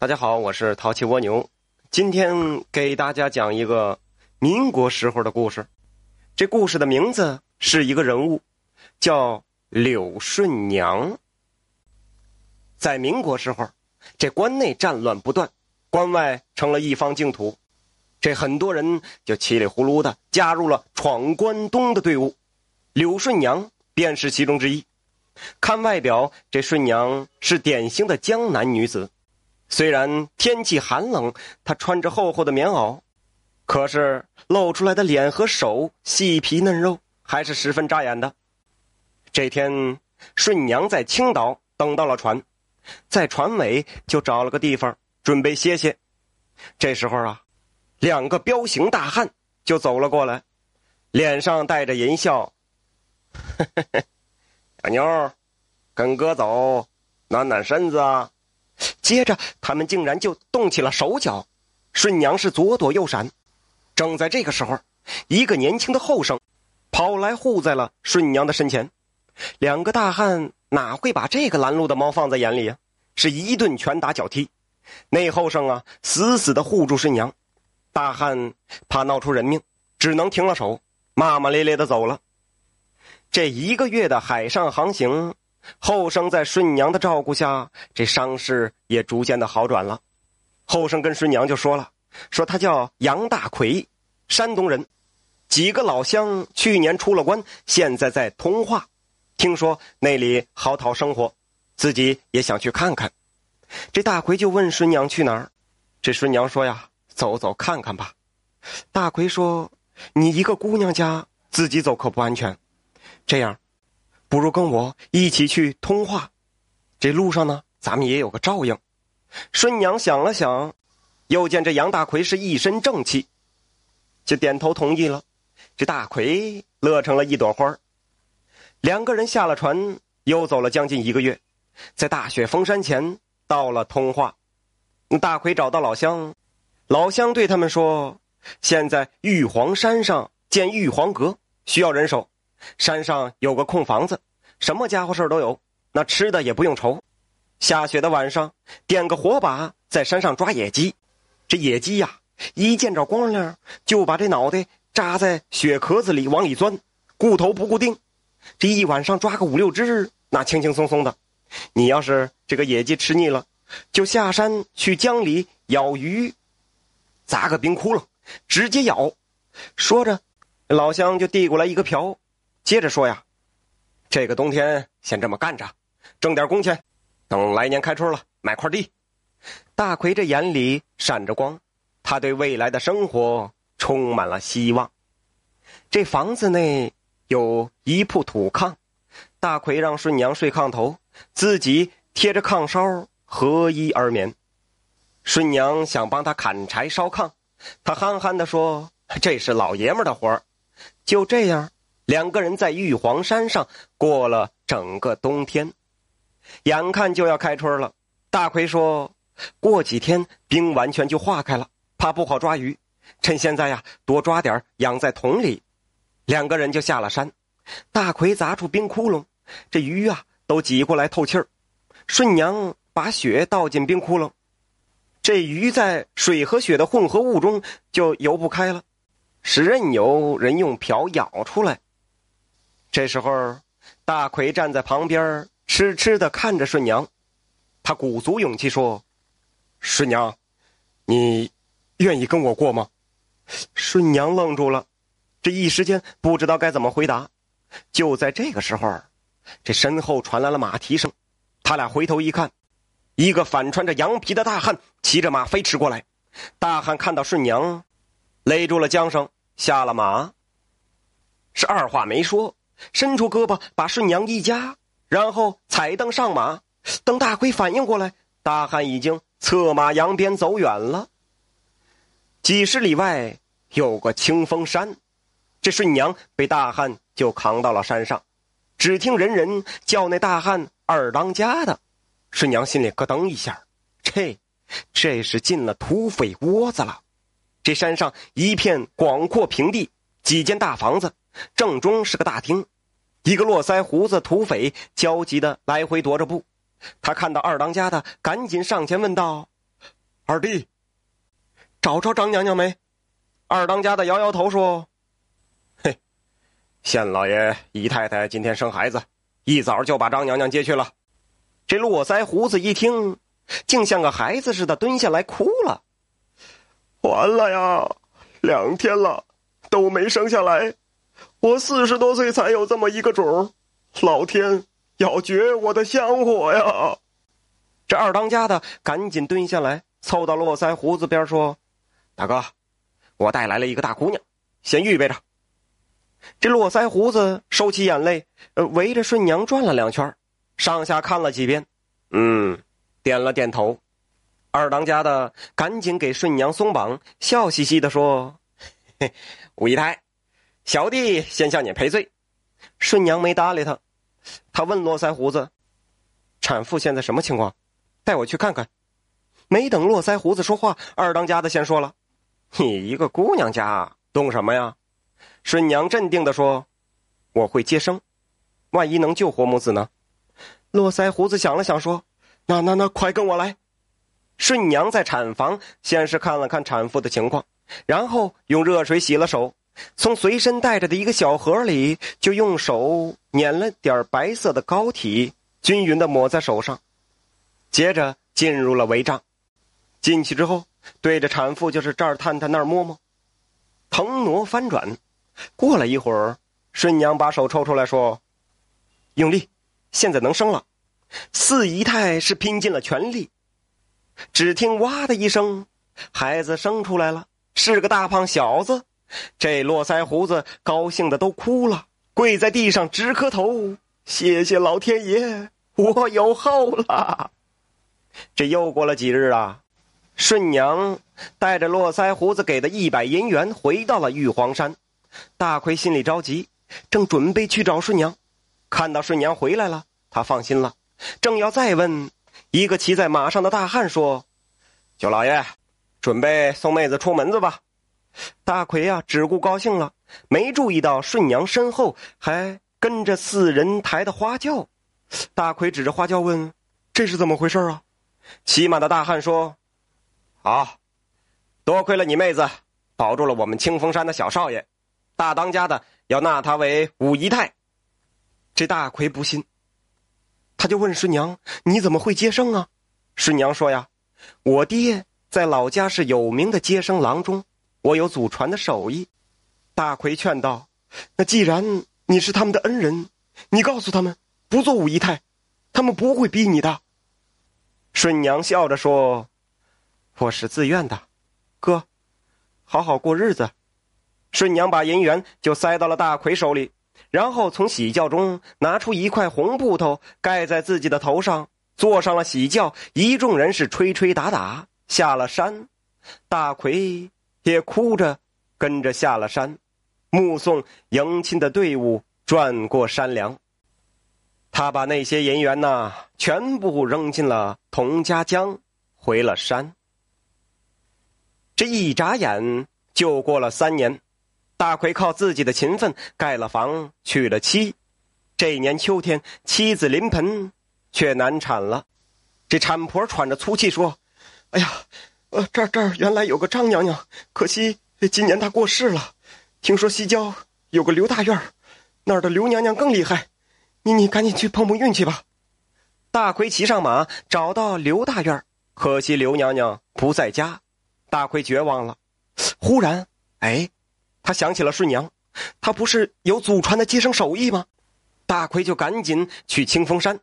大家好，我是淘气蜗牛，今天给大家讲一个民国时候的故事。这故事的名字是一个人物，叫柳顺娘。在民国时候，这关内战乱不断，关外成了一方净土，这很多人就稀里糊涂的加入了闯关东的队伍，柳顺娘便是其中之一。看外表，这顺娘是典型的江南女子。虽然天气寒冷，他穿着厚厚的棉袄，可是露出来的脸和手细皮嫩肉，还是十分扎眼的。这天，顺娘在青岛等到了船，在船尾就找了个地方准备歇歇。这时候啊，两个彪形大汉就走了过来，脸上带着淫笑：“小妞，跟哥走，暖暖身子啊。”接着，他们竟然就动起了手脚，顺娘是左躲右闪。正在这个时候，一个年轻的后生跑来护在了顺娘的身前。两个大汉哪会把这个拦路的猫放在眼里呀？是一顿拳打脚踢。那后生啊，死死的护住顺娘。大汉怕闹出人命，只能停了手，骂骂咧咧的走了。这一个月的海上航行。后生在顺娘的照顾下，这伤势也逐渐的好转了。后生跟顺娘就说了：“说他叫杨大奎，山东人，几个老乡去年出了关，现在在通化，听说那里好讨生活，自己也想去看看。”这大奎就问顺娘去哪儿，这顺娘说呀：“走走看看吧。”大奎说：“你一个姑娘家自己走可不安全，这样。”不如跟我一起去通化，这路上呢，咱们也有个照应。顺娘想了想，又见这杨大奎是一身正气，就点头同意了。这大奎乐成了一朵花两个人下了船，又走了将近一个月，在大雪封山前到了通化。大奎找到老乡，老乡对他们说：“现在玉皇山上建玉皇阁，需要人手。”山上有个空房子，什么家伙事都有，那吃的也不用愁。下雪的晚上，点个火把，在山上抓野鸡。这野鸡呀，一见着光亮，就把这脑袋扎在雪壳子里往里钻，固头不固定。这一晚上抓个五六只，那轻轻松松的。你要是这个野鸡吃腻了，就下山去江里咬鱼，砸个冰窟窿，直接咬。说着，老乡就递过来一个瓢。接着说呀，这个冬天先这么干着，挣点工钱，等来年开春了买块地。大奎这眼里闪着光，他对未来的生活充满了希望。这房子内有一铺土炕，大奎让顺娘睡炕头，自己贴着炕梢合衣而眠。顺娘想帮他砍柴烧炕，他憨憨的说：“这是老爷们的活就这样。两个人在玉皇山上过了整个冬天，眼看就要开春了。大奎说：“过几天冰完全就化开了，怕不好抓鱼，趁现在呀，多抓点养在桶里。”两个人就下了山。大奎砸出冰窟窿，这鱼啊都挤过来透气儿。顺娘把雪倒进冰窟窿，这鱼在水和雪的混合物中就游不开了，是任由人用瓢舀出来。这时候，大奎站在旁边，痴痴的看着顺娘。他鼓足勇气说：“顺娘，你愿意跟我过吗？”顺娘愣住了，这一时间不知道该怎么回答。就在这个时候，这身后传来了马蹄声。他俩回头一看，一个反穿着羊皮的大汉骑着马飞驰过来。大汉看到顺娘，勒住了缰绳，下了马，是二话没说。伸出胳膊把顺娘一夹，然后踩蹬上马。等大奎反应过来，大汉已经策马扬鞭走远了。几十里外有个清风山，这顺娘被大汉就扛到了山上。只听人人叫那大汉二当家的，顺娘心里咯噔一下，这这是进了土匪窝子了。这山上一片广阔平地，几间大房子。正中是个大厅，一个络腮胡子土匪焦急的来回踱着步。他看到二当家的，赶紧上前问道：“二弟，找着张娘娘没？二当家的摇摇头说：“嘿，县老爷姨太太今天生孩子，一早就把张娘娘接去了。”这络腮胡子一听，竟像个孩子似的蹲下来哭了。完了呀，两天了，都没生下来。我四十多岁才有这么一个种老天要绝我的香火呀！这二当家的赶紧蹲下来，凑到络腮胡子边说：“大哥，我带来了一个大姑娘，先预备着。”这络腮胡子收起眼泪，呃，围着顺娘转了两圈，上下看了几遍，嗯，点了点头。二当家的赶紧给顺娘松绑，笑嘻嘻的说：“ 嘿，五姨太。”小弟先向你赔罪，顺娘没搭理他。他问络腮胡子：“产妇现在什么情况？带我去看看。”没等络腮胡子说话，二当家的先说了：“你一个姑娘家，懂什么呀？”顺娘镇定的说：“我会接生，万一能救活母子呢？”络腮胡子想了想说：“那那那，快跟我来。”顺娘在产房先是看了看产妇的情况，然后用热水洗了手。从随身带着的一个小盒里，就用手捻了点白色的膏体，均匀的抹在手上，接着进入了围帐。进去之后，对着产妇就是这儿探探那儿摸摸，腾挪翻转。过了一会儿，顺娘把手抽出来说：“用力，现在能生了。”四姨太是拼尽了全力。只听“哇”的一声，孩子生出来了，是个大胖小子。这络腮胡子高兴的都哭了，跪在地上直磕头，谢谢老天爷，我有后了。这又过了几日啊，顺娘带着络腮胡子给的一百银元回到了玉皇山。大奎心里着急，正准备去找顺娘，看到顺娘回来了，他放心了，正要再问，一个骑在马上的大汉说：“九老爷，准备送妹子出门子吧。”大奎呀，只顾高兴了，没注意到顺娘身后还跟着四人抬的花轿。大奎指着花轿问：“这是怎么回事啊？”骑马的大汉说：“好，多亏了你妹子，保住了我们清风山的小少爷，大当家的要纳她为五姨太。”这大奎不信，他就问顺娘：“你怎么会接生啊？”顺娘说：“呀，我爹在老家是有名的接生郎中。”我有祖传的手艺，大奎劝道：“那既然你是他们的恩人，你告诉他们不做五姨太，他们不会逼你的。”顺娘笑着说：“我是自愿的，哥，好好过日子。”顺娘把银元就塞到了大奎手里，然后从喜轿中拿出一块红布头盖在自己的头上，坐上了喜轿。一众人是吹吹打打下了山，大奎。也哭着跟着下了山，目送迎亲的队伍转过山梁。他把那些银元呐，全部扔进了童家江，回了山。这一眨眼就过了三年，大奎靠自己的勤奋盖了房，娶了妻。这年秋天，妻子临盆，却难产了。这产婆喘着粗气说：“哎呀！”呃，这儿这儿原来有个张娘娘，可惜今年她过世了。听说西郊有个刘大院那儿的刘娘娘更厉害。你你赶紧去碰碰运气吧。大奎骑上马，找到刘大院可惜刘娘娘不在家。大奎绝望了。忽然，哎，他想起了顺娘，她不是有祖传的接生手艺吗？大奎就赶紧去清风山。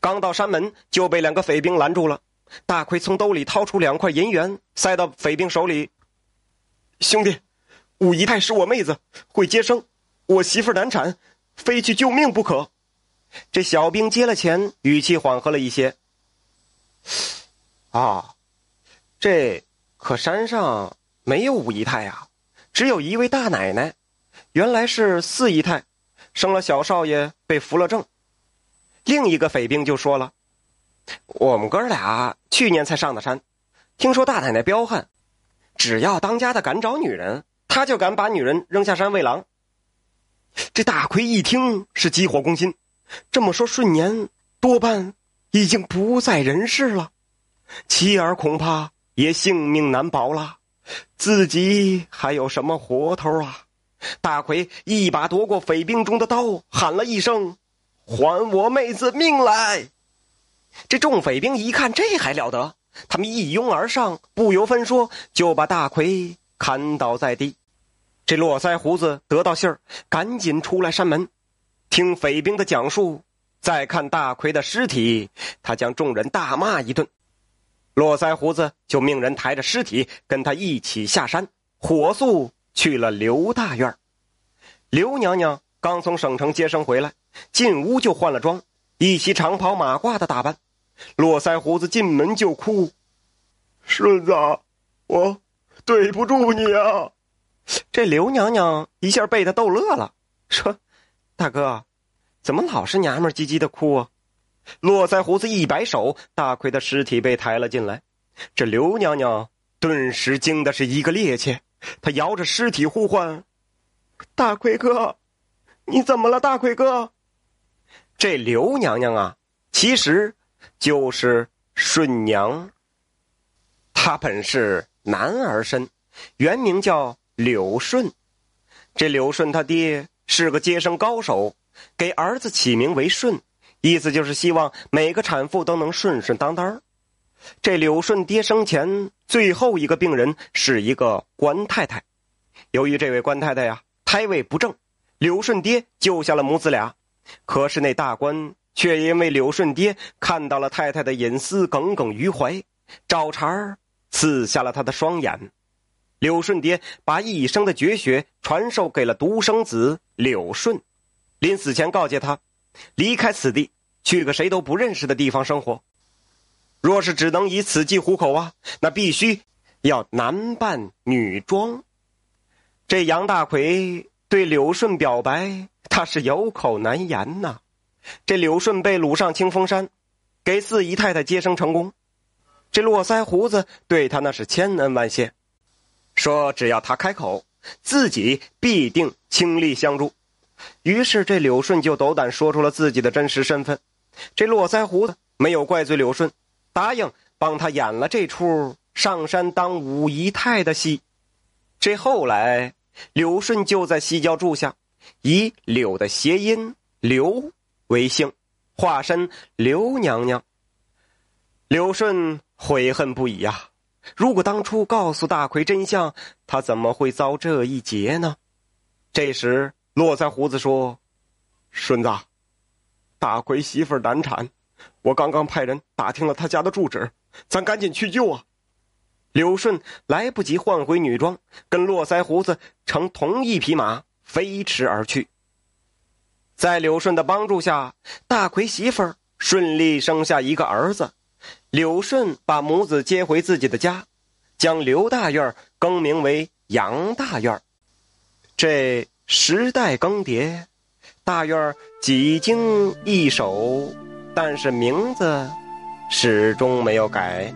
刚到山门，就被两个匪兵拦住了。大奎从兜里掏出两块银元，塞到匪兵手里。兄弟，五姨太是我妹子，会接生，我媳妇难产，非去救命不可。这小兵接了钱，语气缓和了一些。啊，这可山上没有五姨太呀，只有一位大奶奶，原来是四姨太，生了小少爷被扶了正。另一个匪兵就说了。我们哥俩去年才上的山，听说大奶奶彪悍，只要当家的敢找女人，他就敢把女人扔下山喂狼。这大奎一听是急火攻心，这么说顺年多半已经不在人世了，妻儿恐怕也性命难保了，自己还有什么活头啊？大奎一把夺过匪兵中的刀，喊了一声：“还我妹子命来！”这众匪兵一看，这还了得！他们一拥而上，不由分说就把大奎砍倒在地。这络腮胡子得到信儿，赶紧出来山门，听匪兵的讲述，再看大奎的尸体，他将众人大骂一顿。络腮胡子就命人抬着尸体跟他一起下山，火速去了刘大院。刘娘娘刚从省城接生回来，进屋就换了装，一袭长袍马褂的打扮。络腮胡子进门就哭：“顺子，我对不住你啊！”这刘娘娘一下被他逗乐了，说：“大哥，怎么老是娘们唧唧的哭啊？”络腮胡子一摆手，大奎的尸体被抬了进来。这刘娘娘顿时惊的是一个趔趄，她摇着尸体呼唤：“大奎哥，你怎么了？大奎哥！”这刘娘娘啊，其实就是顺娘。她本是男儿身，原名叫柳顺。这柳顺他爹是个接生高手，给儿子起名为顺。意思就是希望每个产妇都能顺顺当当。这柳顺爹生前最后一个病人是一个官太太，由于这位官太太呀胎位不正，柳顺爹救下了母子俩。可是那大官却因为柳顺爹看到了太太的隐私，耿耿于怀，找茬儿刺瞎了他的双眼。柳顺爹把一生的绝学传授给了独生子柳顺，临死前告诫他。离开此地，去个谁都不认识的地方生活。若是只能以此计糊口啊，那必须要男扮女装。这杨大奎对柳顺表白，他是有口难言呐。这柳顺被掳上清风山，给四姨太太接生成功。这络腮胡子对他那是千恩万谢，说只要他开口，自己必定倾力相助。于是，这柳顺就斗胆说出了自己的真实身份。这络腮胡子没有怪罪柳顺，答应帮他演了这出上山当五姨太的戏。这后来，柳顺就在西郊住下，以柳的谐音“刘”为姓，化身刘娘娘。柳顺悔恨不已呀！如果当初告诉大奎真相，他怎么会遭这一劫呢？这时。络腮胡子说：“顺子，大奎媳妇难产，我刚刚派人打听了他家的住址，咱赶紧去救啊！”柳顺来不及换回女装，跟络腮胡子乘同一匹马飞驰而去。在柳顺的帮助下，大奎媳妇儿顺利生下一个儿子。柳顺把母子接回自己的家，将刘大院更名为杨大院。这。时代更迭，大院几经易手，但是名字始终没有改。